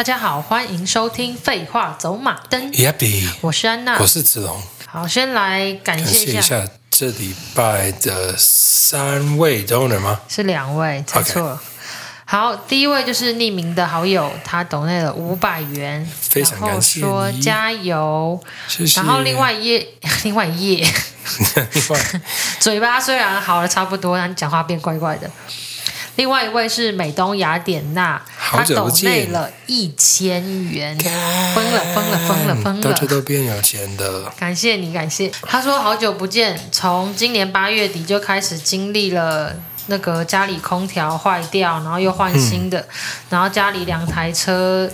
大家好，欢迎收听《废话走马灯》。Yappy，我是安娜，我是子龙。好，先来感谢一下，这礼拜的三位 donor 吗？是两位，猜错了。Okay. 好，第一位就是匿名的好友，他抖内了五百元，非常感谢，说加油。谢谢。然后另外一页，另外一页，另外 嘴巴虽然好了差不多，但讲话变怪怪的。另外一位是美东雅典娜，他抖内了一千元，疯了疯了疯了疯了，大家都变有钱的，感谢你感谢。他说好久不见，从今年八月底就开始经历了那个家里空调坏掉，然后又换新的，嗯、然后家里两台车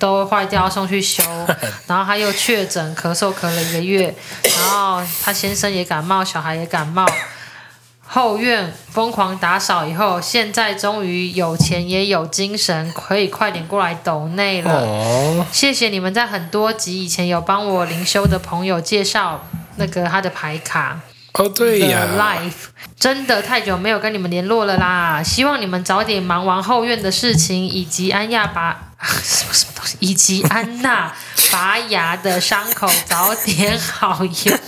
都坏掉送去修，然后他又确诊咳嗽咳了一个月，然后他先生也感冒，小孩也感冒。后院疯狂打扫以后，现在终于有钱也有精神，可以快点过来抖内了。哦，谢谢你们在很多集以前有帮我灵修的朋友介绍那个他的牌卡。哦，对呀，Life 真的太久没有跟你们联络了啦。希望你们早点忙完后院的事情，以及安亚拔 什么什么东西，以及安娜 拔牙的伤口早点好用。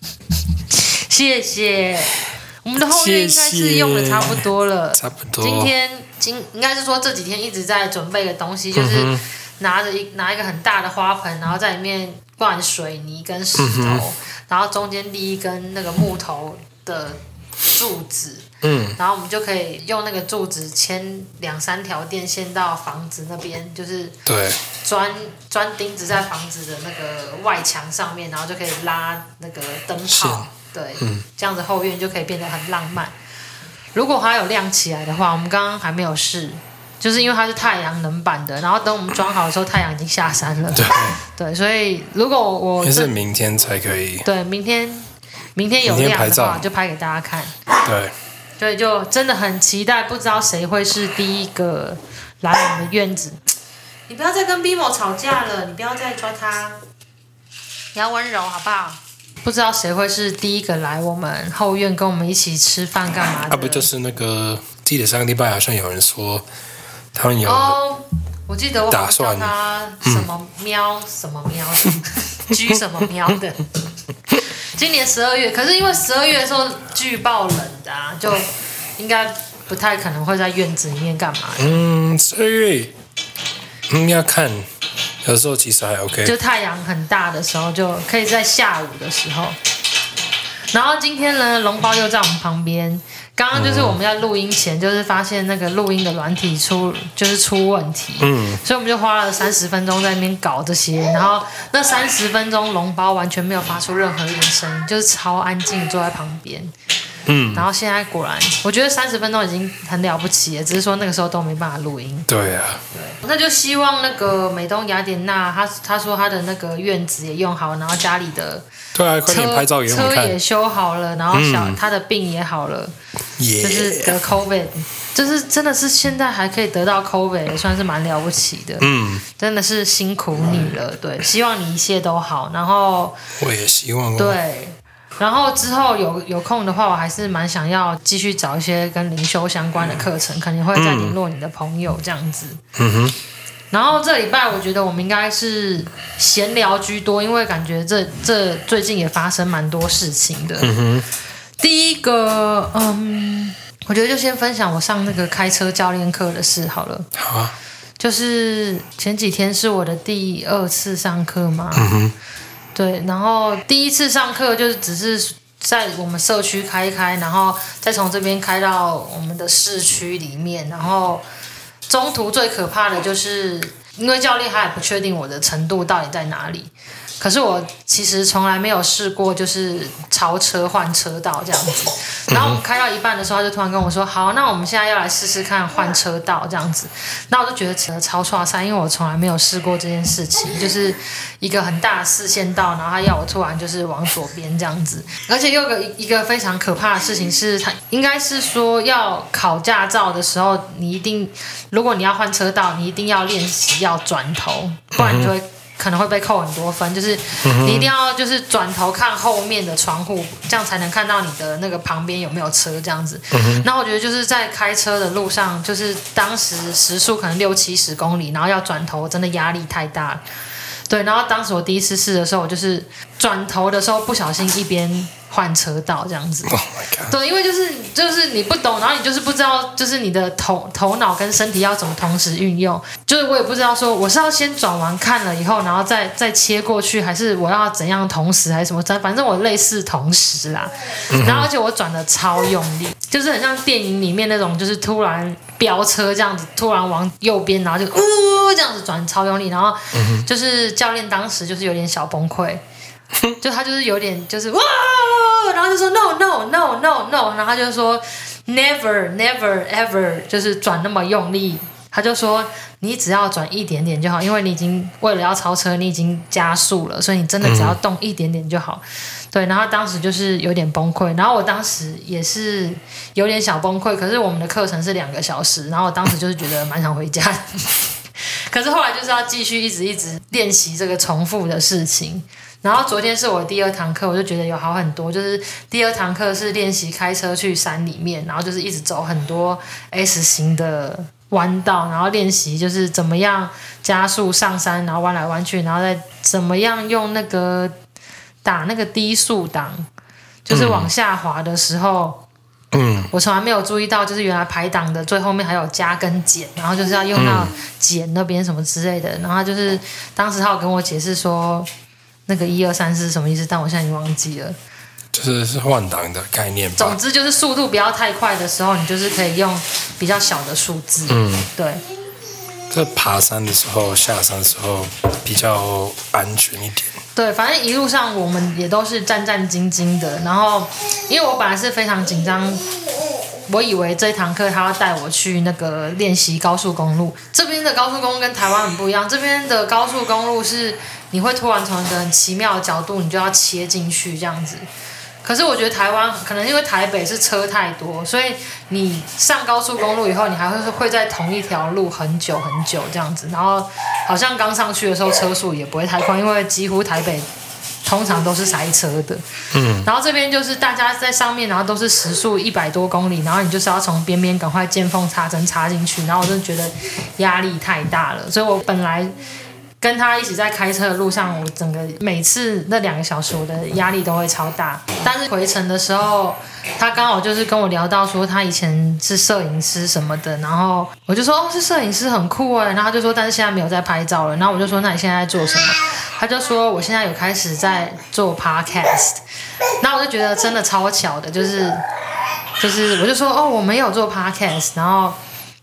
谢谢。我们的后院应该是用的差不多了，差不多。今天今应该是说这几天一直在准备的东西，就是拿着一拿一个很大的花盆，然后在里面灌水泥跟石头，然后中间立一根那个木头的柱子，嗯，然后我们就可以用那个柱子牵两三条电线到房子那边，就是对，钻钻钉子在房子的那个外墙上面，然后就可以拉那个灯泡。对，嗯，这样子后院就可以变得很浪漫。如果它有亮起来的话，我们刚刚还没有试，就是因为它是太阳能板的。然后等我们装好的时候，太阳已经下山了。对，对，所以如果我是明天才可以。对，明天，明天有亮的话，就拍给大家看。对，所以就真的很期待，不知道谁会是第一个来我们的院子。你不要再跟 Bimo 吵架了，你不要再抓他，你要温柔好不好？不知道谁会是第一个来我们后院跟我们一起吃饭干嘛的？啊，不就是那个记得上个礼拜好像有人说他们有哦，我记得我打算他什么喵、嗯、什么喵居什么喵的。今年十二月，可是因为十二月的时候巨爆冷的啊，就应该不太可能会在院子里面干嘛。嗯，十二月嗯要看。有时候其实还 OK，就太阳很大的时候，就可以在下午的时候。然后今天呢，龙包又在我们旁边。刚刚就是我们在录音前，就是发现那个录音的软体出就是出问题，嗯，所以我们就花了三十分钟在那边搞这些。然后那三十分钟，龙包完全没有发出任何一点声音，就是超安静坐在旁边。嗯，然后现在果然，我觉得三十分钟已经很了不起了，只是说那个时候都没办法录音。对啊，对，那就希望那个美东雅典娜，他他说他的那个院子也用好，然后家里的对啊，快点拍照给我看。车也修好了，然后小、嗯、他的病也好了.就是得 COVID，就是真的是现在还可以得到 COVID，也算是蛮了不起的。嗯，真的是辛苦你了，对，希望你一切都好。然后我也希望对。然后之后有有空的话，我还是蛮想要继续找一些跟灵修相关的课程，肯定会再联络你的朋友这样子。嗯哼。然后这礼拜我觉得我们应该是闲聊居多，因为感觉这这最近也发生蛮多事情的。嗯哼。第一个，嗯，我觉得就先分享我上那个开车教练课的事好了。好啊。就是前几天是我的第二次上课嘛。嗯哼。对，然后第一次上课就是只是在我们社区开一开，然后再从这边开到我们的市区里面，然后中途最可怕的就是，因为教练他也不确定我的程度到底在哪里。可是我其实从来没有试过，就是超车换车道这样子。然后我们开到一半的时候，他就突然跟我说：“好，那我们现在要来试试看换车道这样子。”那我就觉得扯得超剉赛，因为我从来没有试过这件事情，就是一个很大的四线道，然后他要我突然就是往左边这样子。而且又有个一个非常可怕的事情是，他应该是说要考驾照的时候，你一定如果你要换车道，你一定要练习要转头，不然你就会。可能会被扣很多分，就是你一定要就是转头看后面的窗户，这样才能看到你的那个旁边有没有车这样子。那我觉得就是在开车的路上，就是当时时速可能六七十公里，然后要转头，真的压力太大。对，然后当时我第一次试的时候，我就是转头的时候不小心一边换车道这样子。Oh 对，因为就是就是你不懂，然后你就是不知道，就是你的头头脑跟身体要怎么同时运用。就是我也不知道说我是要先转完看了以后，然后再再切过去，还是我要怎样同时还是什么？反正我类似同时啦。然后而且我转的超用力，就是很像电影里面那种，就是突然。飙车这样子，突然往右边，然后就呜、呃、这样子转超用力，然后就是教练当时就是有点小崩溃，就他就是有点就是哇，然后就说 no no no no no，然后他就说 never never ever，就是转那么用力，他就说你只要转一点点就好，因为你已经为了要超车，你已经加速了，所以你真的只要动一点点就好。对，然后当时就是有点崩溃，然后我当时也是有点小崩溃。可是我们的课程是两个小时，然后我当时就是觉得蛮想回家。可是后来就是要继续一直一直练习这个重复的事情。然后昨天是我第二堂课，我就觉得有好很多。就是第二堂课是练习开车去山里面，然后就是一直走很多 S 型的弯道，然后练习就是怎么样加速上山，然后弯来弯去，然后再怎么样用那个。打那个低速档，就是往下滑的时候，嗯，我从来没有注意到，就是原来排档的最后面还有加跟减，然后就是要用到减那边什么之类的，然后就是当时他有跟我解释说，那个一二三四是什么意思，但我现在已经忘记了，就是是换挡的概念吧。总之就是速度不要太快的时候，你就是可以用比较小的数字，嗯，对。这爬山的时候，下山的时候比较安全一点。对，反正一路上我们也都是战战兢兢的。然后，因为我本来是非常紧张，我以为这堂课他要带我去那个练习高速公路。这边的高速公路跟台湾很不一样，这边的高速公路是你会突然从一个很奇妙的角度，你就要切进去这样子。可是我觉得台湾可能因为台北是车太多，所以你上高速公路以后，你还会会在同一条路很久很久这样子。然后好像刚上去的时候车速也不会太快，因为几乎台北通常都是塞车的。嗯。然后这边就是大家在上面，然后都是时速一百多公里，然后你就是要从边边赶快见缝插针插进去。然后我就觉得压力太大了，所以我本来。跟他一起在开车的路上，我整个每次那两个小时，我的压力都会超大。但是回程的时候，他刚好就是跟我聊到说，他以前是摄影师什么的，然后我就说哦，是摄影师很酷哎，然后他就说，但是现在没有在拍照了。然后我就说，那你现在在做什么？他就说，我现在有开始在做 podcast。然后我就觉得真的超巧的，就是就是我就说哦，我没有做 podcast，然后。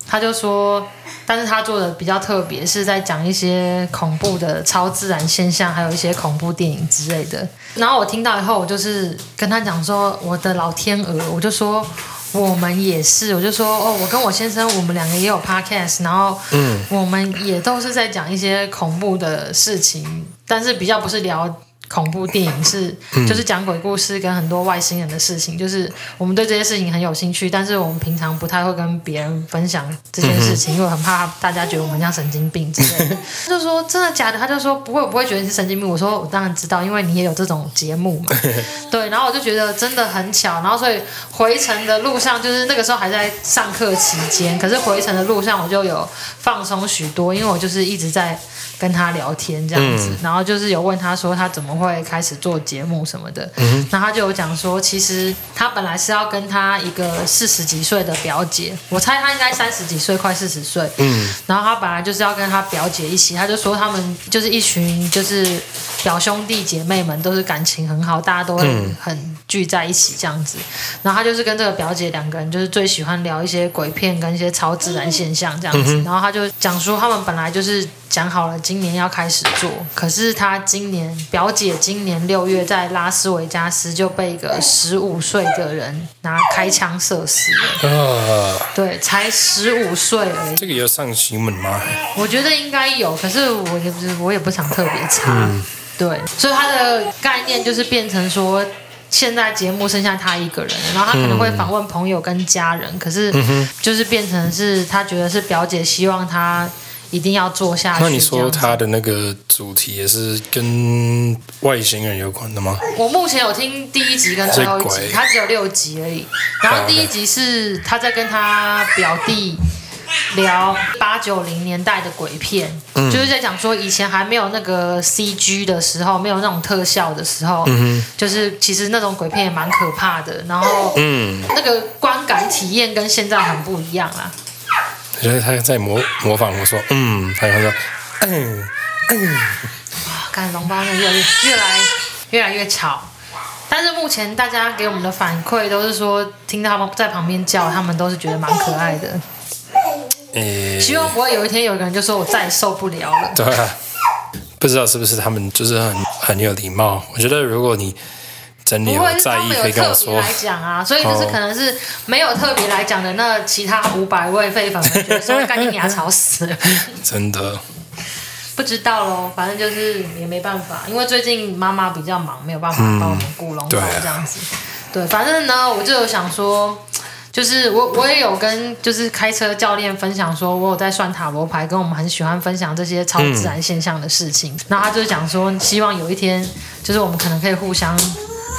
他就说，但是他做的比较特别，是在讲一些恐怖的超自然现象，还有一些恐怖电影之类的。然后我听到以后，我就是跟他讲说，我的老天鹅，我就说我们也是，我就说哦，我跟我先生，我们两个也有 podcast，然后嗯，我们也都是在讲一些恐怖的事情，但是比较不是聊。恐怖电影是，就是讲鬼故事跟很多外星人的事情，就是我们对这些事情很有兴趣，但是我们平常不太会跟别人分享这件事情，因为很怕大家觉得我们像神经病之类的。他就说真的假的？他就说不会，我不会觉得你是神经病。我说我当然知道，因为你也有这种节目嘛。对，然后我就觉得真的很巧，然后所以回程的路上，就是那个时候还在上课期间，可是回程的路上我就有放松许多，因为我就是一直在。跟他聊天这样子，然后就是有问他说他怎么会开始做节目什么的，然后他就有讲说，其实他本来是要跟他一个四十几岁的表姐，我猜他应该三十几岁，快四十岁，嗯，然后他本来就是要跟他表姐一起，他就说他们就是一群就是表兄弟姐妹们，都是感情很好，大家都会很聚在一起这样子，然后他就是跟这个表姐两个人就是最喜欢聊一些鬼片跟一些超自然现象这样子，然后他就讲说他们本来就是。讲好了，今年要开始做。可是他今年表姐今年六月在拉斯维加斯就被一个十五岁的人拿开枪射死了。啊，对，才十五岁而已。这个有上新闻吗？我觉得应该有，可是我也不是，我也不想特别查。嗯，对，所以他的概念就是变成说，现在节目剩下他一个人，然后他可能会访问朋友跟家人，可是就是变成是他觉得是表姐希望他。一定要做下去。那你说他的那个主题也是跟外星人有关的吗？我目前有听第一集跟最后一集，他只有六集而已。然后第一集是他在跟他表弟聊八九零年代的鬼片，嗯、就是在讲说以前还没有那个 CG 的时候，没有那种特效的时候，嗯、就是其实那种鬼片也蛮可怕的。然后，嗯，那个观感体验跟现在很不一样啦。我觉得他在模模仿我说，嗯，他说，嗯嗯，哇，看龙包那越来越越来越来越吵，但是目前大家给我们的反馈都是说，听到他们在旁边叫，他们都是觉得蛮可爱的。欸、希望不会有一天有个人就说我再也受不了了。对啊，不知道是不是他们就是很很有礼貌。我觉得如果你。不会是他们有特别来讲啊，所以就是可能是没有特别来讲的那其他五百位废粉们觉得说赶紧给他吵死了。真的不知道喽，反正就是也没办法，因为最近妈妈比较忙，没有办法帮我们顾龙宝这样子。对，反正呢，我就有想说，就是我我也有跟就是开车教练分享说，我有在算塔罗牌，跟我们很喜欢分享这些超自然现象的事情。然后他就讲说，希望有一天就是我们可能可以互相。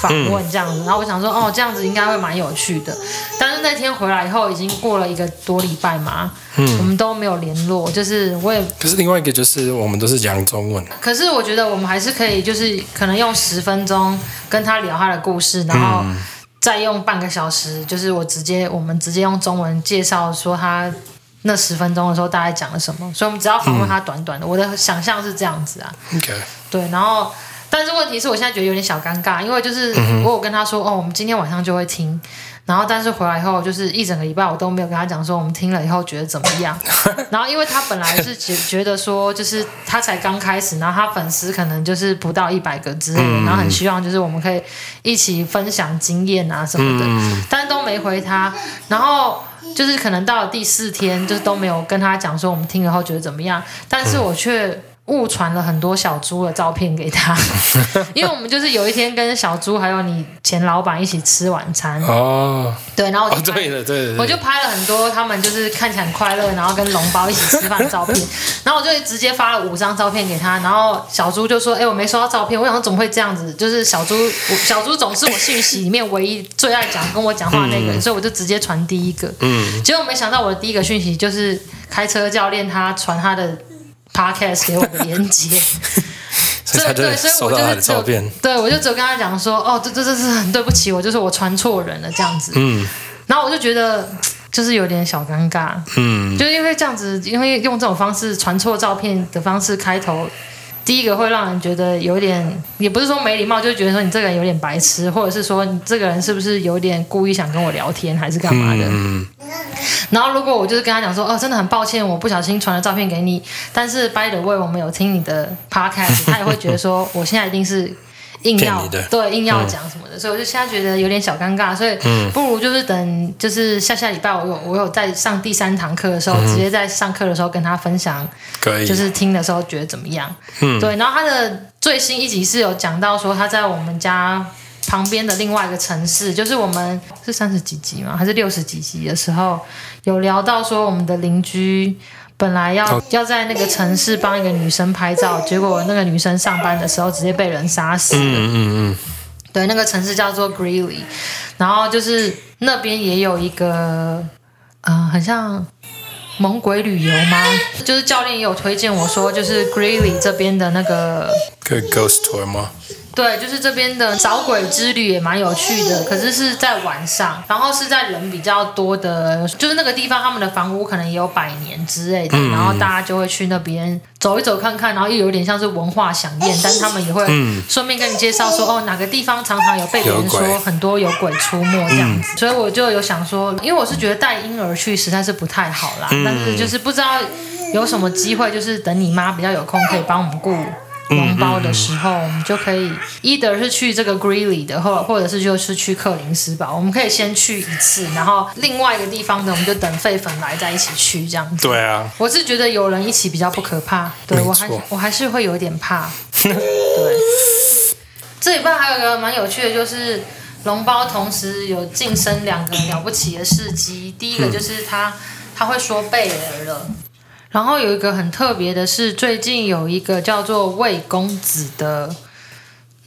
访问这样子，然后我想说，哦，这样子应该会蛮有趣的。但是那天回来以后，已经过了一个多礼拜嘛，嗯，我们都没有联络。就是我也，可是另外一个就是我们都是讲中文。可是我觉得我们还是可以，就是可能用十分钟跟他聊他的故事，然后再用半个小时，就是我直接我们直接用中文介绍说他那十分钟的时候大概讲了什么。所以我们只要访问他短短的，嗯，我的想象是这样子啊。OK，对，然后。但是问题是我现在觉得有点小尴尬，因为就是我有跟他说哦，我们今天晚上就会听，然后但是回来以后就是一整个礼拜我都没有跟他讲说我们听了以后觉得怎么样，然后因为他本来是觉觉得说就是他才刚开始，然后他粉丝可能就是不到一百个之类的，然后很希望就是我们可以一起分享经验啊什么的，但是都没回他，然后就是可能到了第四天就是都没有跟他讲说我们听了后觉得怎么样，但是我却。误传了很多小猪的照片给他，因为我们就是有一天跟小猪还有你前老板一起吃晚餐哦，对，然后我就拍、哦、对对，我就拍了很多他们就是看起来很快乐，然后跟龙包一起吃饭的照片，然后我就直接发了五张照片给他，然后小猪就说：“哎，我没收到照片。”我想说怎么会这样子？就是小猪，小猪总是我讯息里面唯一最爱讲跟我讲话的那个人，嗯、所以我就直接传第一个。嗯，结果没想到我的第一个讯息就是开车教练他传他的。Podcast 给我的连接，所以对，所以我就是只有对，我就只有跟他讲说，哦，这这这是很对不起，我就是我传错人了这样子。嗯，然后我就觉得就是有点小尴尬，嗯，就因为这样子，因为用这种方式传错照片的方式开头。第一个会让人觉得有点，也不是说没礼貌，就觉得说你这个人有点白痴，或者是说你这个人是不是有点故意想跟我聊天，还是干嘛的？然后如果我就是跟他讲说，哦，真的很抱歉，我不小心传了照片给你，但是 by the way，我们有听你的 podcast，他也会觉得说，我现在一定是。硬要对硬要讲什么的，嗯、所以我就现在觉得有点小尴尬，所以不如就是等就是下下礼拜我有我有在上第三堂课的时候，嗯、直接在上课的时候跟他分享，可以就是听的时候觉得怎么样？嗯，对。然后他的最新一集是有讲到说他在我们家旁边的另外一个城市，就是我们是三十几集吗？还是六十几集的时候有聊到说我们的邻居。本来要要在那个城市帮一个女生拍照，结果那个女生上班的时候直接被人杀死了。嗯嗯嗯。对，那个城市叫做 Greeley，然后就是那边也有一个，嗯、呃，很像猛鬼旅游吗？就是教练也有推荐我说，就是 Greeley 这边的那个。可以 Ghost Tour 吗？对，就是这边的找鬼之旅也蛮有趣的，可是是在晚上，然后是在人比较多的，就是那个地方，他们的房屋可能也有百年之类的，嗯、然后大家就会去那边走一走看看，然后又有点像是文化饗宴，但是他们也会顺便跟你介绍说，哦，哪个地方常常有被别人说很多有鬼出没这样子，所以我就有想说，因为我是觉得带婴儿去实在是不太好啦，但是就是不知道有什么机会，就是等你妈比较有空可以帮我们顾。龙包的时候，我们就可以，either 是去这个 Greeley 的，或或者是就是去克林斯堡，我们可以先去一次，然后另外一个地方呢，我们就等废粉来再一起去这样子。对啊，我是觉得有人一起比较不可怕，对，我还我还是会有点怕。对，这里边还有一个蛮有趣的，就是龙包同时有晋升两个了不起的事迹，第一个就是他他会说贝尔了。然后有一个很特别的是，最近有一个叫做魏公子的。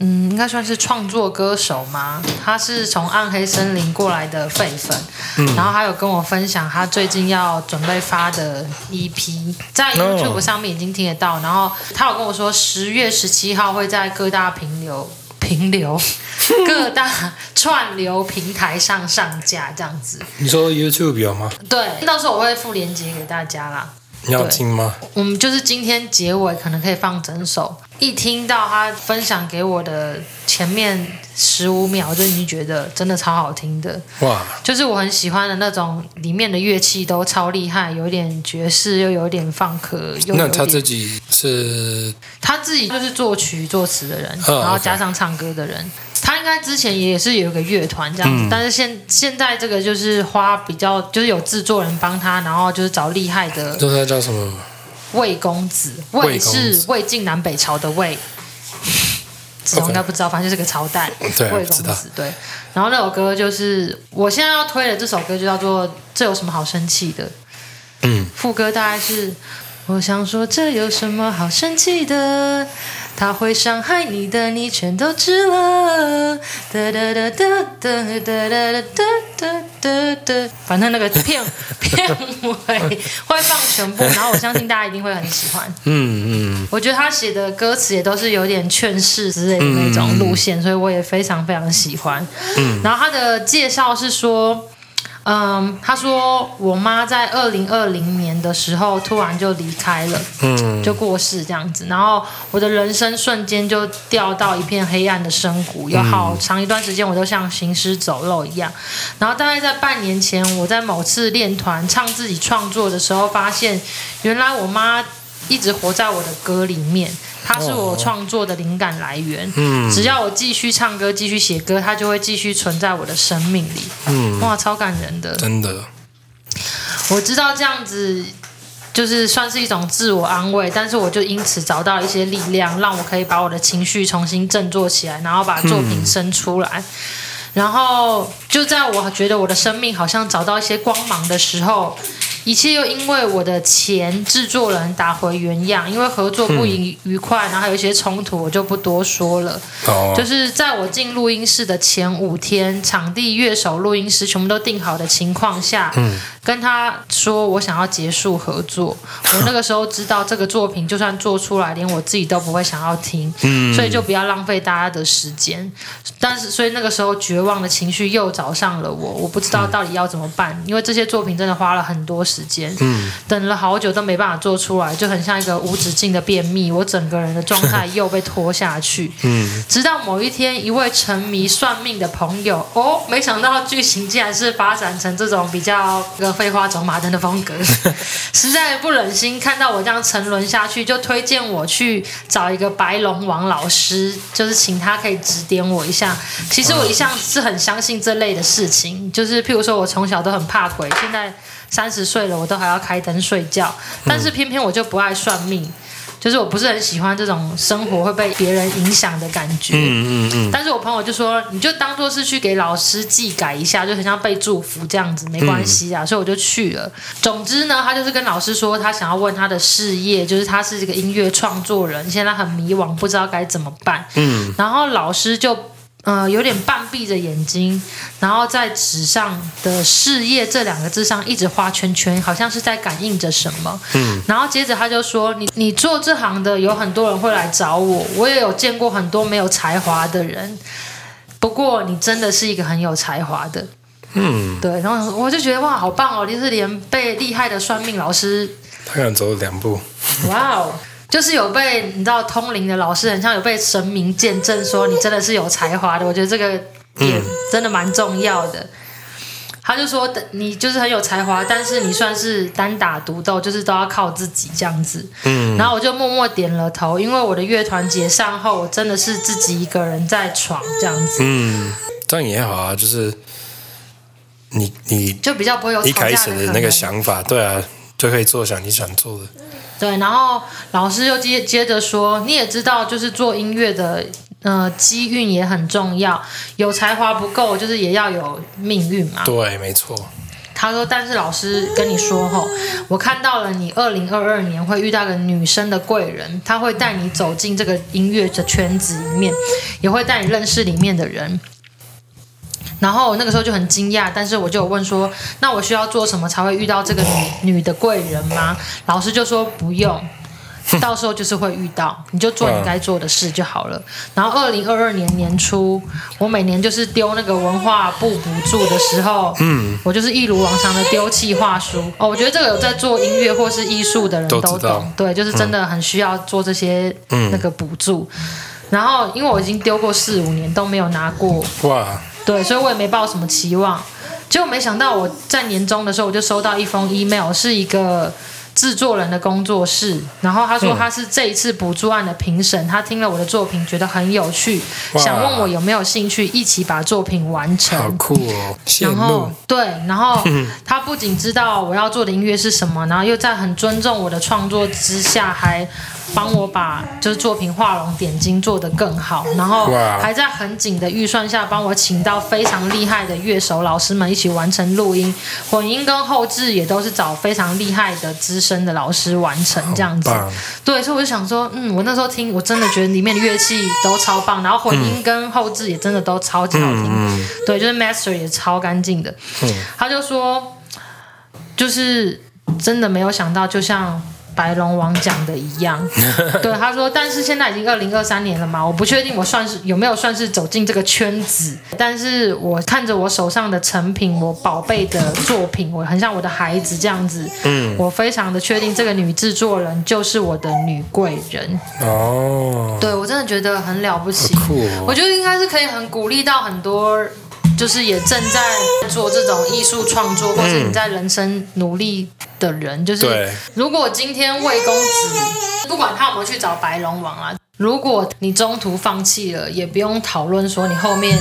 嗯，应该算是创作歌手吗？他是从暗黑森林过来的废粉，嗯，然后还有跟我分享他最近要准备发的 EP，在 YouTube 上面已经听得到。然后他有跟我说，十月十七号会在各大平流、平流、各大串流平台上上架，这样子。你说 YouTube 有吗？对，到时候我会附链接给大家啦。你要听吗？我们就是今天结尾可能可以放整首。一听到他分享给我的前面十五秒，就已经觉得真的超好听的。哇！就是我很喜欢的那种，里面的乐器都超厉害，有点爵士，又有点放克。那他自己是？他自己就是作曲作词的人，然后加上唱歌的人。他应该之前也是有一个乐团这样子，嗯、但是现现在这个就是花比较，就是有制作人帮他，然后就是找厉害的。这他叫什么？魏公子，魏是魏晋南北朝的魏。子龙应该不知道，反正就是个朝代。对，魏公子对。然后那首歌就是我现在要推的这首歌，就叫做《这有什么好生气的》。嗯。副歌大概是：我想说，这有什么好生气的？他会伤害你的，你全都知了。哒哒哒哒哒哒哒哒哒哒，反正那个片 片尾会放全部，然后我相信大家一定会很喜欢。嗯嗯，我觉得他写的歌词也都是有点劝世之类的那种路线，所以我也非常非常喜欢。嗯，然后他的介绍是说。嗯，他说我妈在二零二零年的时候突然就离开了，嗯，就过世这样子，然后我的人生瞬间就掉到一片黑暗的深谷，有好长一段时间我都像行尸走肉一样，然后大概在半年前，我在某次练团唱自己创作的时候，发现原来我妈一直活在我的歌里面。它是我创作的灵感来源。嗯，只要我继续唱歌、继续写歌，它就会继续存在我的生命里。嗯，哇，超感人的，真的。我知道这样子就是算是一种自我安慰，但是我就因此找到一些力量，让我可以把我的情绪重新振作起来，然后把作品生出来。嗯，然后就在我觉得我的生命好像找到一些光芒的时候。一切又因为我的前制作人打回原样，因为合作不愉愉快，然后还有一些冲突，我就不多说了。哦，就是在我进录音室的前五天，场地、乐手、录音师全部都定好的情况下，嗯，跟他说我想要结束合作。我那个时候知道这个作品就算做出来，连我自己都不会想要听，嗯，所以就不要浪费大家的时间。但是，所以那个时候绝望的情绪又找上了我，我不知道到底要怎么办，因为这些作品真的花了很多时时间，嗯，等了好久都没办法做出来，就很像一个无止境的便秘。我整个人的状态又被拖下去，嗯，直到某一天，一位沉迷算命的朋友，哦，没想到剧情竟然是发展成这种比较个废话走马灯的风格，实在不忍心看到我这样沉沦下去，就推荐我去找一个白龙王老师，就是请他可以指点我一下。其实我一向是很相信这类的事情，就是譬如说我从小都很怕鬼，现在。三十岁了，我都还要开灯睡觉，但是偏偏我就不爱算命，嗯、就是我不是很喜欢这种生活会被别人影响的感觉。嗯嗯嗯。但是我朋友就说，你就当做是去给老师寄改一下，就很像被祝福这样子，没关系啊。嗯、所以我就去了。总之呢，他就是跟老师说，他想要问他的事业，就是他是这个音乐创作人，现在很迷惘，不知道该怎么办。嗯。然后老师就。呃，有点半闭着眼睛，然后在纸上的“事业”这两个字上一直画圈圈，好像是在感应着什么。嗯，然后接着他就说：“你你做这行的，有很多人会来找我，我也有见过很多没有才华的人，不过你真的是一个很有才华的。”嗯，对，然后我就觉得哇，好棒哦！就是连被厉害的算命老师，他敢走两步。哇哦！就是有被你知道通灵的老师，很像有被神明见证说你真的是有才华的。我觉得这个点真的蛮重要的。嗯、他就说你就是很有才华，但是你算是单打独斗，就是都要靠自己这样子。嗯。然后我就默默点了头，因为我的乐团解散后，我真的是自己一个人在闯这样子。嗯，这样也好啊，就是你你就比较不会有一开始的那个想法，对啊，就可以做想你想做的。对，然后老师又接接着说，你也知道，就是做音乐的，呃，机运也很重要，有才华不够，就是也要有命运嘛。对，没错。他说，但是老师跟你说吼，我看到了你二零二二年会遇到个女生的贵人，他会带你走进这个音乐的圈子里面，也会带你认识里面的人。然后那个时候就很惊讶，但是我就有问说，那我需要做什么才会遇到这个女女的贵人吗？老师就说不用。到时候就是会遇到，你就做你该做的事就好了。然后二零二二年年初，我每年就是丢那个文化部补助的时候，嗯，我就是一如往常的丢企划书。哦，我觉得这个有在做音乐或是艺术的人都懂，对，就是真的很需要做这些那个补助。然后因为我已经丢过四五年都没有拿过，哇，对，所以我也没抱什么期望。结果没想到我在年终的时候，我就收到一封 email，是一个。制作人的工作室，然后他说他是这一次补助案的评审，他听了我的作品觉得很有趣，想问我有没有兴趣一起把作品完成。好酷哦！然后对，然后 他不仅知道我要做的音乐是什么，然后又在很尊重我的创作之下，还帮我把就是作品画龙点睛做得更好，然后还在很紧的预算下帮我请到非常厉害的乐手老师们一起完成录音、混音跟后置，也都是找非常厉害的资深的老师完成这样子。对，所以我就想说，嗯，我那时候听，我真的觉得里面的乐器都超棒，然后混音跟后置也真的都超级好听。对，就是 master 也超干净的。他就说，就是真的没有想到，就像。白龙王讲的一样，对他说，但是现在已经二零二三年了嘛，我不确定我算是有没有算是走进这个圈子，但是我看着我手上的成品，我宝贝的作品，我很像我的孩子这样子，嗯，我非常的确定这个女制作人就是我的女贵人。哦，对我真的觉得很了不起，我觉得应该是可以很鼓励到很多。就是也正在做这种艺术创作，或者你在人生努力的人，就是如果今天魏公子不管他有没有去找白龙王啊，如果你中途放弃了，也不用讨论说你后面。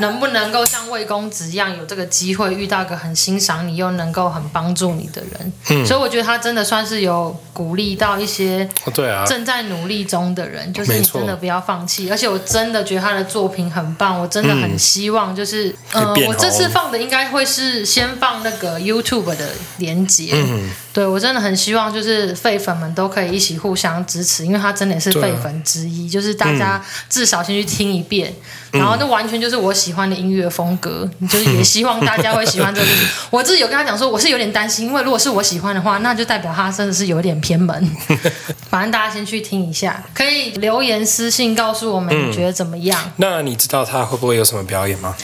能不能够像魏公子一样有这个机会遇到一个很欣赏你又能够很帮助你的人？嗯，所以我觉得他真的算是有鼓励到一些对啊。正在努力中的人，就是你真的不要放弃。而且我真的觉得他的作品很棒，我真的很希望就是嗯，呃，我这次放的应该会是先放那个 YouTube 的连接。嗯，对我真的很希望就是废粉们都可以一起互相支持，因为他真的是废粉之一，就是大家至少先去听一遍，然后那完全就是我喜。欢的音乐风格，就是也希望大家会喜欢这个。我自己有跟他讲说，我是有点担心，因为如果是我喜欢的话，那就代表他真的是有点偏门。反正大家先去听一下，可以留言私信告诉我们你觉得怎么样。嗯，那你知道他会不会有什么表演吗？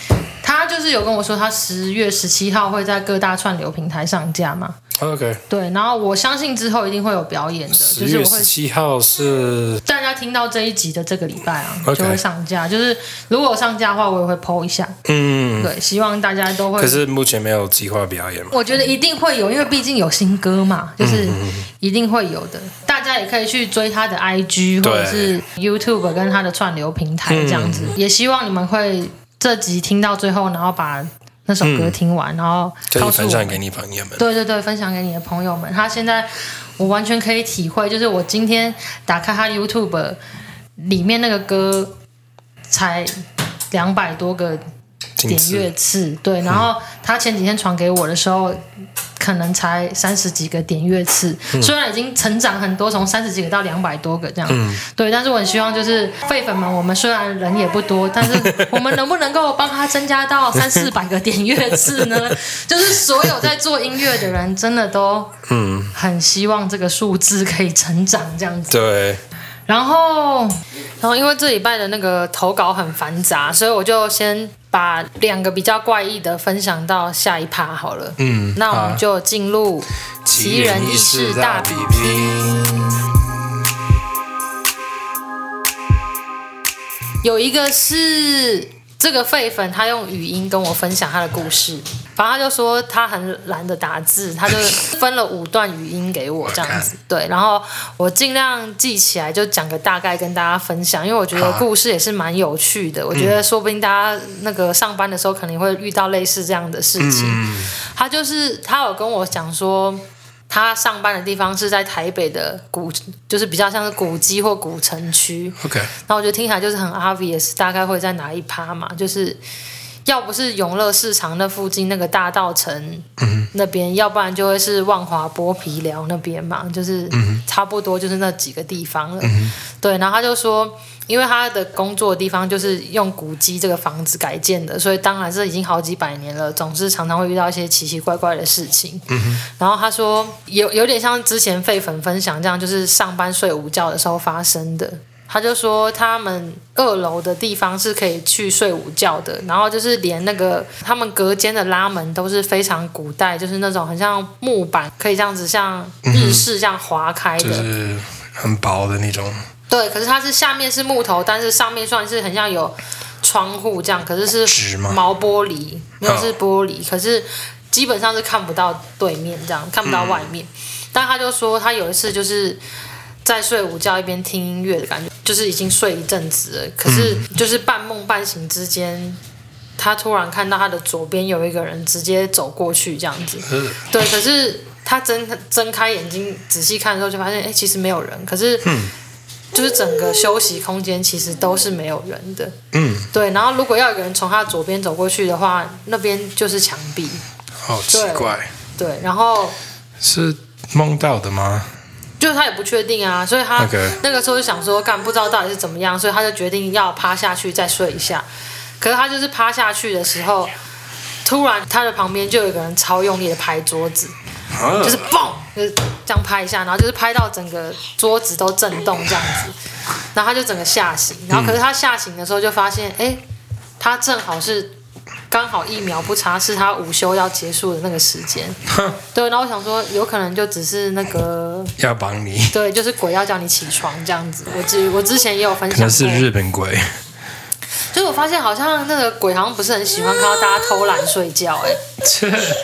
他就是有跟我说，他十月十七号会在各大串流平台上架嘛。OK，对，然后我相信之后一定会有表演的。十月十七号是大家听到这一集的这个礼拜啊，okay. 就会上架。就是如果上架的话，我也会 PO 一下。嗯，对，希望大家都会。可是目前没有计划表演吗？我觉得一定会有，因为毕竟有新歌嘛，就是一定会有的。大家也可以去追他的 IG 或者是 YouTube 跟他的串流平台这样子。也希望你们会这集听到最后，然后把。那首歌听完，嗯、然后告诉分享给你朋友们。对对对，分享给你的朋友们。他现在我完全可以体会，就是我今天打开他 YouTube 里面那个歌，才两百多个点阅次。对，然后他前几天传给我的时候。可能才三十几个点阅次，虽然已经成长很多，从三十几个到两百多个这样，嗯，对，但是我很希望就是废粉们，我们虽然人也不多，但是 我们能不能够帮他增加到三四百个点阅次呢？就是所有在做音乐的人，真的都嗯很希望这个数字可以成长这样子。对，然后然后因为这礼拜的那个投稿很繁杂，所以我就先。把两个比较怪异的分享到下一趴好了。嗯，那我们就进入奇人异事大比拼。有一个是。这个废粉他用语音跟我分享他的故事，反正他就说他很懒得打字，他就分了五段语音给我这样子，对，然后我尽量记起来，就讲个大概跟大家分享，因为我觉得故事也是蛮有趣的，我觉得说不定大家那个上班的时候可能会遇到类似这样的事情。他就是他有跟我讲说。他上班的地方是在台北的古，就是比较像是古迹或古城区。OK，那我觉得听起来就是很 obvious，大概会在哪一趴嘛？就是要不是永乐市场那附近那个大道城那边，嗯、要不然就会是万华剥皮寮那边嘛，就是差不多就是那几个地方了。嗯、对，然后他就说。因为他的工作的地方就是用古迹这个房子改建的，所以当然是已经好几百年了，总是常常会遇到一些奇奇怪怪的事情。嗯、然后他说有有点像之前费粉分享这样，就是上班睡午觉的时候发生的。他就说他们二楼的地方是可以去睡午觉的，然后就是连那个他们隔间的拉门都是非常古代，就是那种很像木板，可以这样子像日式这样划开的，嗯、就是很薄的那种。对，可是它是下面是木头，但是上面算是很像有窗户这样，可是是毛玻璃，没有是玻璃，可是基本上是看不到对面这样，看不到外面。嗯、但他就说他有一次就是在睡午觉一边听音乐的感觉，就是已经睡一阵子了，可是就是半梦半醒之间，他突然看到他的左边有一个人直接走过去这样子。对，可是他睁睁开眼睛仔细看的时候，就发现哎，其实没有人，可是。就是整个休息空间其实都是没有人的，嗯，对。然后如果要有个人从他左边走过去的话，那边就是墙壁。好奇怪。对，对，然后是梦到的吗？就是他也不确定啊，所以他那个时候就想说，干不知道到底是怎么样，所以他就决定要趴下去再睡一下。可是他就是趴下去的时候，突然他的旁边就有一个人超用力的拍桌子。就是嘣，就是这样拍一下，然后就是拍到整个桌子都震动这样子，然后他就整个吓醒，然后可是他吓醒的时候就发现，哎，他正好是刚好一秒不差，是他午休要结束的那个时间。对，然后我想说，有可能就只是那个 要帮你，对，就是鬼要叫你起床这样子。我之我之前也有分享，那是日本鬼。所以我发现好像那个鬼好像不是很喜欢看到大家偷懒睡觉哎。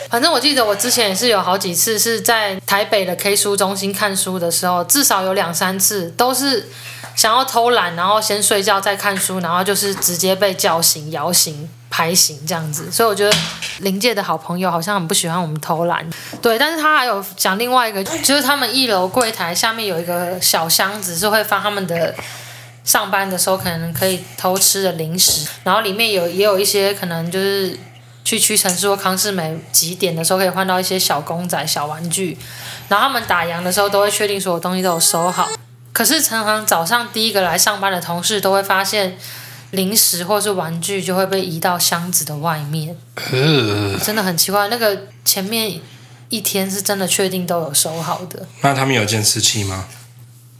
反正我记得我之前也是有好几次是在台北的 K 书中心看书的时候，至少有两三次都是想要偷懒，然后先睡觉再看书，然后就是直接被叫醒、摇醒、还行这样子。所以我觉得灵界的好朋友好像很不喜欢我们偷懒。对，但是他还有讲另外一个，就是他们一楼柜台下面有一个小箱子，是会放他们的。上班的时候可能可以偷吃的零食，然后里面有也有一些可能就是去屈臣氏或康士美几点的时候可以换到一些小公仔、小玩具，然后他们打烊的时候都会确定所有东西都有收好。可是陈航早上第一个来上班的同事都会发现零食或是玩具就会被移到箱子的外面，真的很奇怪。那个前面一天是真的确定都有收好的。那他们有监视器吗？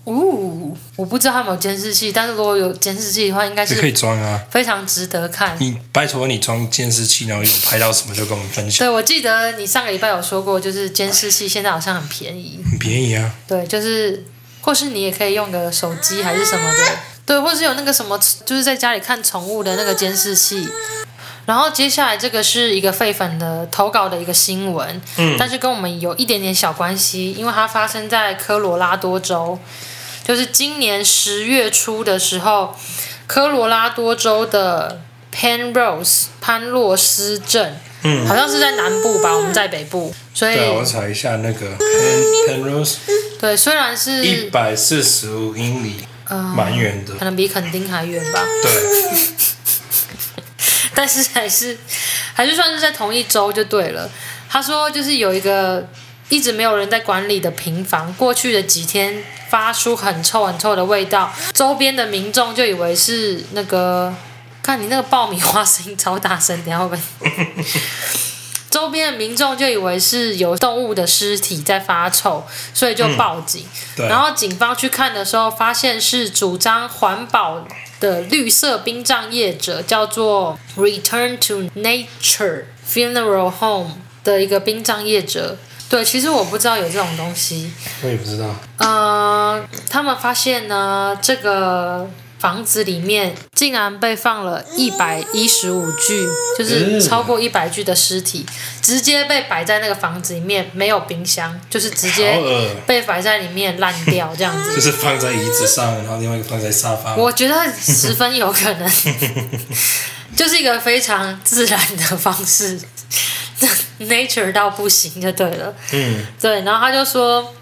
哦，我不知道他们有监视器，但是如果有监视器的话，应该是可以装啊，非常值得看。你拜托你装监视器，然后有拍到什么就跟我们分享。对，我记得你上个礼拜有说过，就是监视器现在好像很便宜，很便宜啊。对，就是或是你也可以用个手机还是什么的，对，或是有那个什么，就是在家里看宠物的那个监视器。然后接下来这个是一个废粉的投稿的一个新闻，嗯，但是跟我们有一点点小关系，因为它发生在科罗拉多州。就是今年十月初的时候，科罗拉多州的 Penrose 潘洛斯镇，嗯，好像是在南部吧，我们在北部，所以对，我查一下那个 Pen Penrose，对，虽然是一百四十五英里，嗯，蛮远的，可能比垦丁还远吧，对，但是还是还是算是在同一州就对了。他说就是有一个一直没有人在管理的平房，过去的几天。发出很臭很臭的味道，周边的民众就以为是那个，看你那个爆米花声音超大声，等下会不会？周边的民众就以为是有动物的尸体在发臭，所以就报警。嗯、然后警方去看的时候，发现是主张环保的绿色殡葬业者，叫做 Return to Nature Funeral Home 的一个殡葬业者。对，其实我不知道有这种东西。我也不知道。嗯、呃，他们发现呢，这个房子里面竟然被放了一百一十五具，就是超过一百具的尸体，直接被摆在那个房子里面，没有冰箱，就是直接被摆在里面烂掉这样子。就是放在椅子上，然后另外一个放在沙发。我觉得十分有可能，就是一个非常自然的方式。Nature 到不行就对了，嗯，对，然后他就说，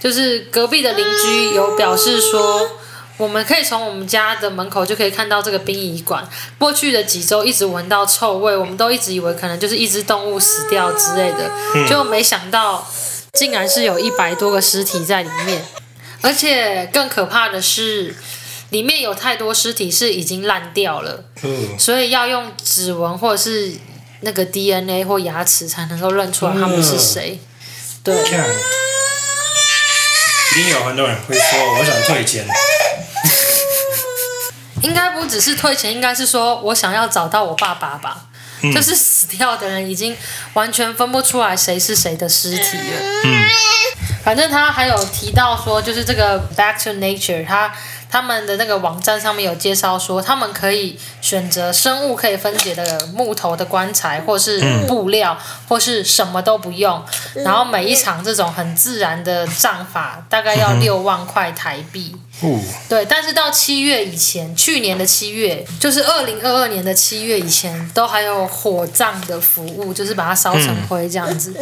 就是隔壁的邻居有表示说，我们可以从我们家的门口就可以看到这个殡仪馆。过去的几周一直闻到臭味，我们都一直以为可能就是一只动物死掉之类的，就没想到竟然是有一百多个尸体在里面。而且更可怕的是，里面有太多尸体是已经烂掉了，所以要用指纹或者是那个 DNA 或牙齿才能够认出来他们是谁。对。一定有很多人会说：“我想退钱。”应该不只是退钱，应该是说我想要找到我爸爸吧。嗯、就是死掉的人已经完全分不出来谁是谁的尸体了。嗯。反正他还有提到说，就是这个 Back to Nature，他。他们的那个网站上面有介绍说，他们可以选择生物可以分解的木头的棺材，或是布料，或是什么都不用。然后每一场这种很自然的葬法，大概要六万块台币。对，但是到七月以前，去年的七月，就是二零二二年的七月以前，都还有火葬的服务，就是把它烧成灰这样子。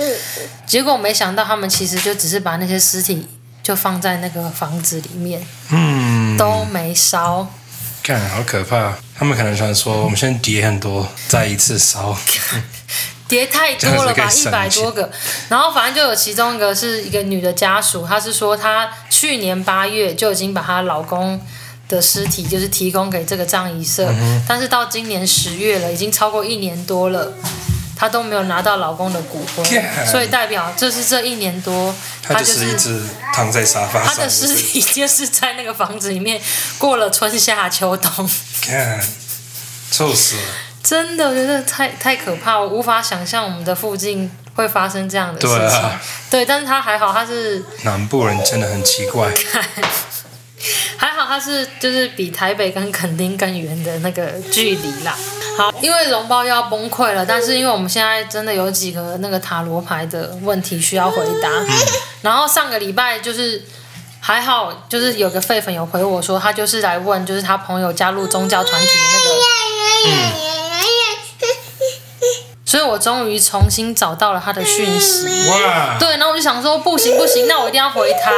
结果没想到，他们其实就只是把那些尸体。就放在那个房子里面，嗯，都没烧。看，好可怕！他们可能想说，我们先叠很多，再一次烧。叠太多了吧，一百多个。然后反正就有其中一个是一个女的家属，她是说她去年八月就已经把她老公的尸体就是提供给这个葬仪社，嗯，但是到今年十月了，已经超过一年多了。她都没有拿到老公的骨灰，yeah. 所以代表就是这一年多，她就是一直躺在沙发上。她的尸体就是在那个房子里面过了春夏秋冬。看，臭死了！真的，我觉得太太可怕，我无法想象我们的附近会发生这样的事情。对啊，对，但是他还好，他是南部人，真的很奇怪。还好他是就是比台北跟垦丁更远的那个距离啦。好，因为龙包要崩溃了，但是因为我们现在真的有几个那个塔罗牌的问题需要回答。然后上个礼拜就是还好，就是有个废粉有回我说，他就是来问，就是他朋友加入宗教团体的那个。嗯。所以我终于重新找到了他的讯息。哇。对，然后我就想说，不行不行，那我一定要回他。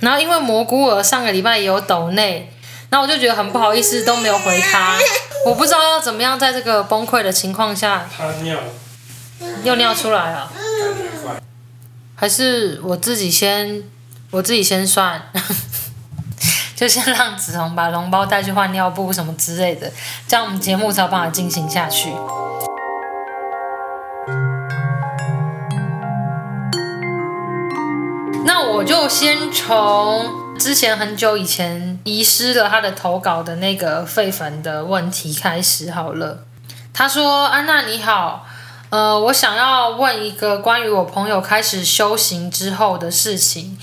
然后因为蘑菇儿上个礼拜也有抖内，然后我就觉得很不好意思都没有回他，我不知道要怎么样在这个崩溃的情况下，他尿，又尿出来了，还是我自己先，我自己先算，就先让子彤把龙包带去换尿布什么之类的，这样我们节目才有办法进行下去。那我就先从之前很久以前遗失了他的投稿的那个废粉的问题开始好了。他说：“安娜你好，呃，我想要问一个关于我朋友开始修行之后的事情。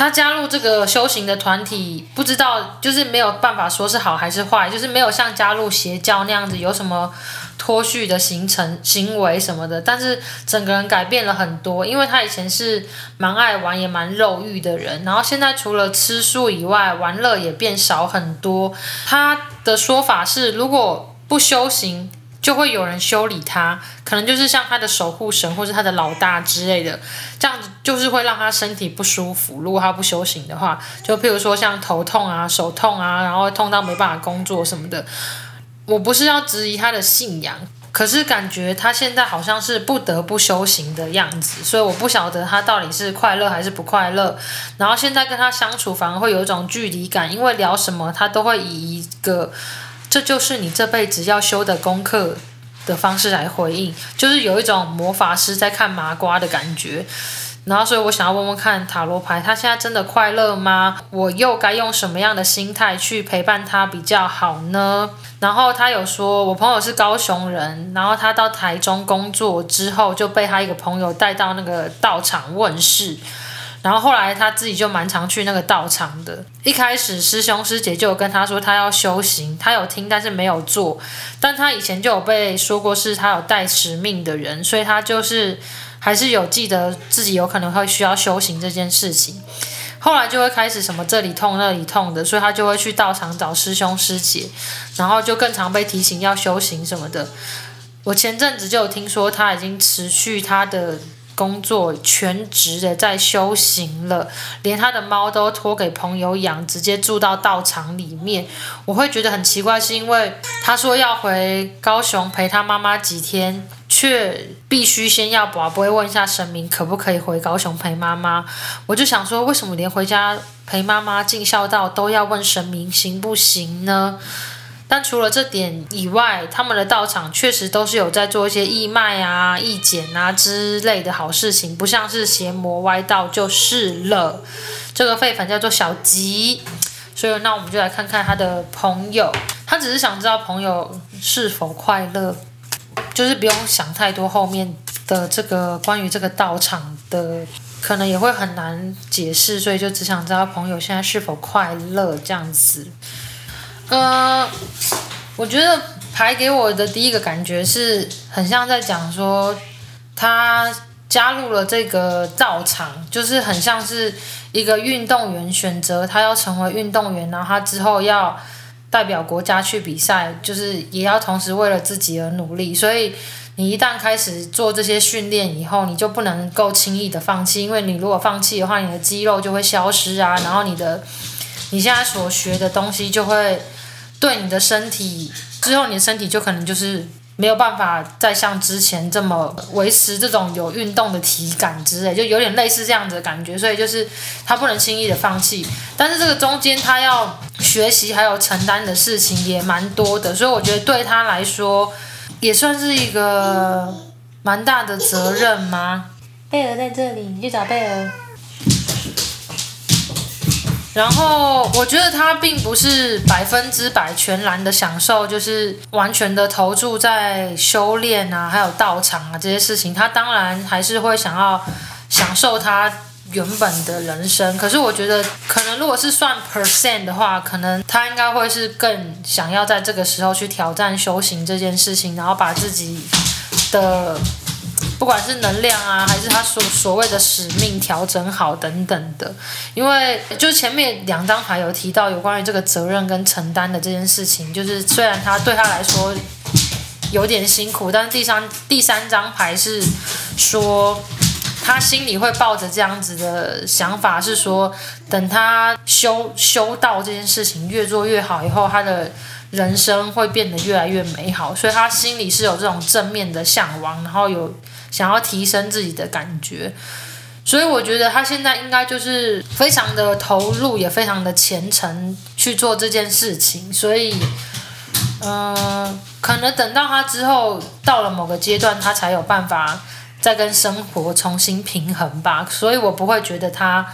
他加入这个修行的团体，不知道就是没有办法说是好还是坏，就是没有像加入邪教那样子有什么。”脱序的形成、行为什么的，但是整个人改变了很多，因为他以前是蛮爱玩也蛮肉欲的人，然后现在除了吃素以外，玩乐也变少很多。他的说法是，如果不修行，就会有人修理他，可能就是像他的守护神或是他的老大之类的，这样子就是会让他身体不舒服。如果他不修行的话，就譬如说像头痛啊、手痛啊，然后痛到没办法工作什么的。我不是要质疑他的信仰，可是感觉他现在好像是不得不修行的样子，所以我不晓得他到底是快乐还是不快乐。然后现在跟他相处反而会有一种距离感，因为聊什么他都会以一个“这就是你这辈子要修的功课”的方式来回应，就是有一种魔法师在看麻瓜的感觉。然后，所以我想要问问看塔罗牌，他现在真的快乐吗？我又该用什么样的心态去陪伴他比较好呢？然后他有说，我朋友是高雄人，然后他到台中工作之后，就被他一个朋友带到那个道场问世，然后后来他自己就蛮常去那个道场的。一开始师兄师姐就有跟他说他要修行，他有听，但是没有做。但他以前就有被说过是他有带使命的人，所以他就是。还是有记得自己有可能会需要修行这件事情，后来就会开始什么这里痛那里痛的，所以他就会去道场找师兄师姐，然后就更常被提醒要修行什么的。我前阵子就有听说他已经辞去他的工作，全职的在修行了，连他的猫都托给朋友养，直接住到道场里面。我会觉得很奇怪，是因为他说要回高雄陪他妈妈几天，却必须先要保，不会问一下神明可不可以回高雄陪妈妈。我就想说，为什么连回家陪妈妈尽孝道都要问神明行不行呢？但除了这点以外，他们的道场确实都是有在做一些义卖啊、义剪啊之类的好事情，不像是邪魔歪道就是了。这个废粉叫做小吉，所以那我们就来看看他的朋友，他只是想知道朋友是否快乐，就是不用想太多后面的这个关于这个道场的，可能也会很难解释，所以就只想知道朋友现在是否快乐这样子。呃，我觉得牌给我的第一个感觉是很像在讲说，他加入了这个道场，就是很像是一个运动员选择他要成为运动员，然后他之后要代表国家去比赛，就是也要同时为了自己而努力。所以你一旦开始做这些训练以后，你就不能够轻易的放弃，因为你如果放弃的话，你的肌肉就会消失啊，然后你的你现在所学的东西就会。对你的身体之后，你的身体就可能就是没有办法再像之前这么维持这种有运动的体感之类，就有点类似这样子的感觉。所以就是他不能轻易的放弃，但是这个中间他要学习还有承担的事情也蛮多的，所以我觉得对他来说也算是一个蛮大的责任吗？贝尔在这里，你去找贝尔。然后我觉得他并不是百分之百全然的享受，就是完全的投注在修炼啊，还有道场啊这些事情。他当然还是会想要享受他原本的人生。可是我觉得，可能如果是算 percent 的话，可能他应该会是更想要在这个时候去挑战修行这件事情，然后把自己的。不管是能量啊，还是他所所谓的使命调整好等等的，因为就前面两张牌有提到有关于这个责任跟承担的这件事情，就是虽然他对他来说有点辛苦，但是第三第三张牌是说他心里会抱着这样子的想法，是说等他修修道这件事情越做越好以后，他的。人生会变得越来越美好，所以他心里是有这种正面的向往，然后有想要提升自己的感觉，所以我觉得他现在应该就是非常的投入，也非常的虔诚去做这件事情，所以，嗯、可能等到他之后到了某个阶段，他才有办法再跟生活重新平衡吧，所以我不会觉得他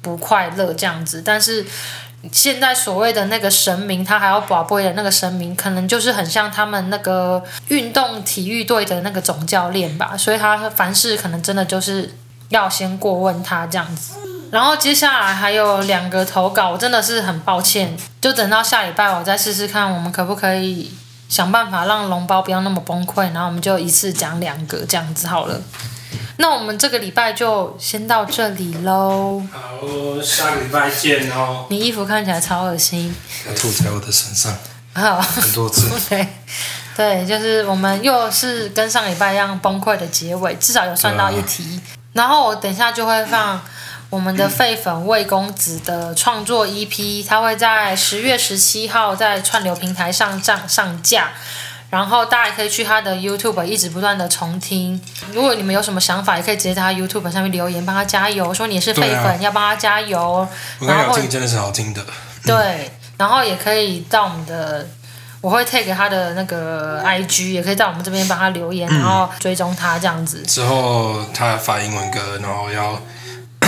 不快乐这样子，但是。现在所谓的那个神明，他还要保庇的那个神明，可能就是很像他们那个运动体育队的那个总教练吧，所以他凡事可能真的就是要先过问他这样子。然后接下来还有两个投稿，我真的是很抱歉，就等到下礼拜我再试试看，我们可不可以想办法让龙包不要那么崩溃，然后我们就一次讲两个这样子好了。那我们这个礼拜就先到这里喽。好，下个礼拜见哦。你衣服看起来超恶心。要吐在我的身上。好。很多次。对，对，就是我们又是跟上礼拜一样崩溃的结尾，至少有算到一题。啊、然后我等一下就会放我们的废粉魏公子的创作 EP，他会在十月十七号在串流平台上上上架。然后大家也可以去他的 YouTube 一直不断的重听。如果你们有什么想法，也可以直接在他 YouTube 上面留言，帮他加油，说你是废粉，啊、要帮他加油。然后听真的是好听的。对，然后也可以到我们的，我会 take 他的那个 IG，也可以在我们这边帮他留言，然后追踪他这样子。之后他发英文歌，然后要。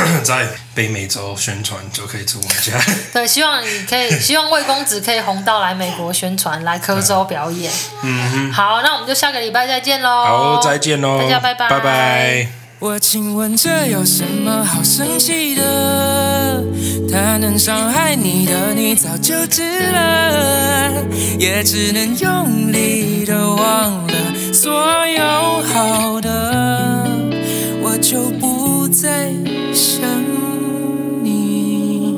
在北美洲宣传就可以出我们家。对，希望你可以，希望魏公子可以红到来美国宣传，来科州表演。嗯哼。好，那我们就下个礼拜再见喽。好，再见喽。大家拜拜。拜拜。我请问这有什么好生气的？他能伤害你的，你早就知了，也只能用力的忘了所有好的，我就不再。想你。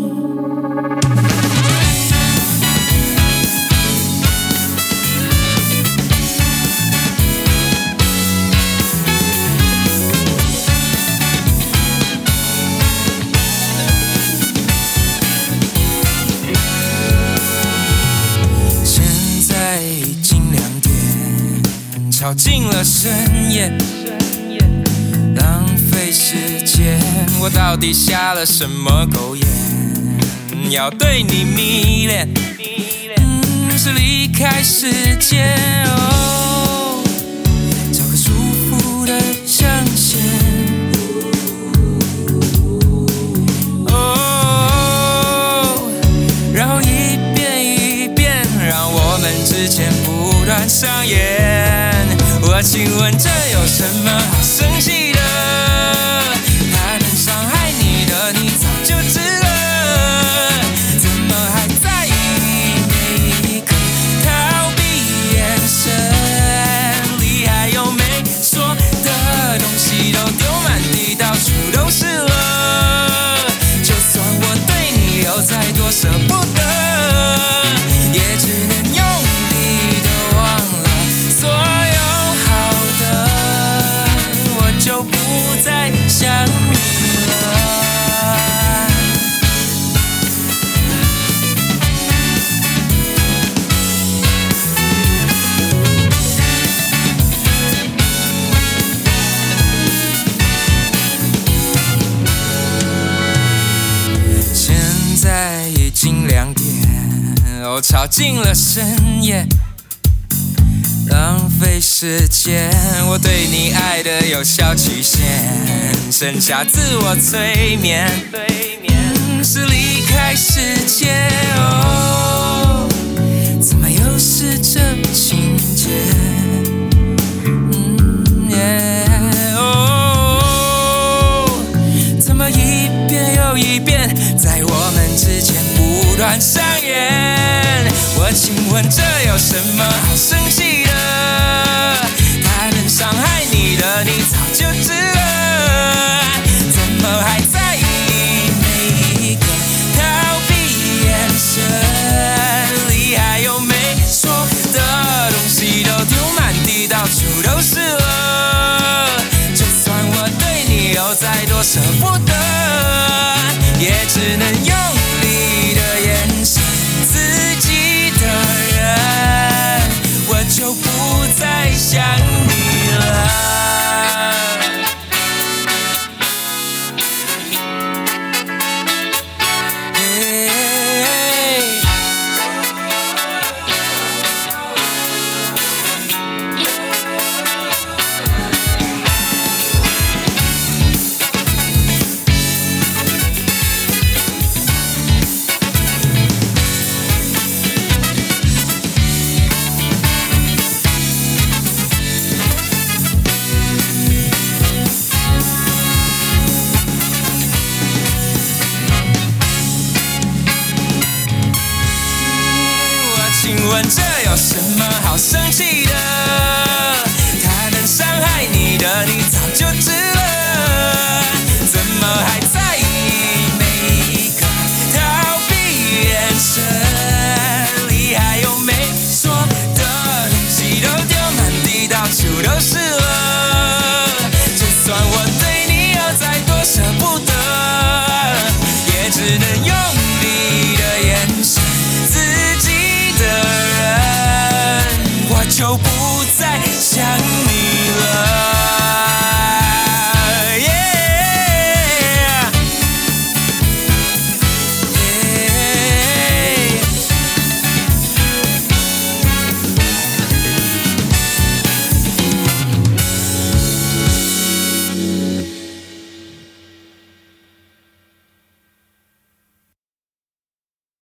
现在已经两点，吵进了深夜，浪费时间。我到底瞎了什么狗眼，要对你迷恋？是离开世界。哦，找个舒服的象限。哦，然后一遍一遍，让我们之间不断上演。我请问这有什么我吵进了深夜，浪费时间。我对你爱的有效期限，剩下自我催眠，是离开世界。哦，怎么又是这不断上演？请问这有什么好生气的？他能伤害你的，你早就知了，怎么还在意每一个逃避眼神？里还有没说的东西都丢满地，到处都是了。就算我对你有再多舍不得，也只能用。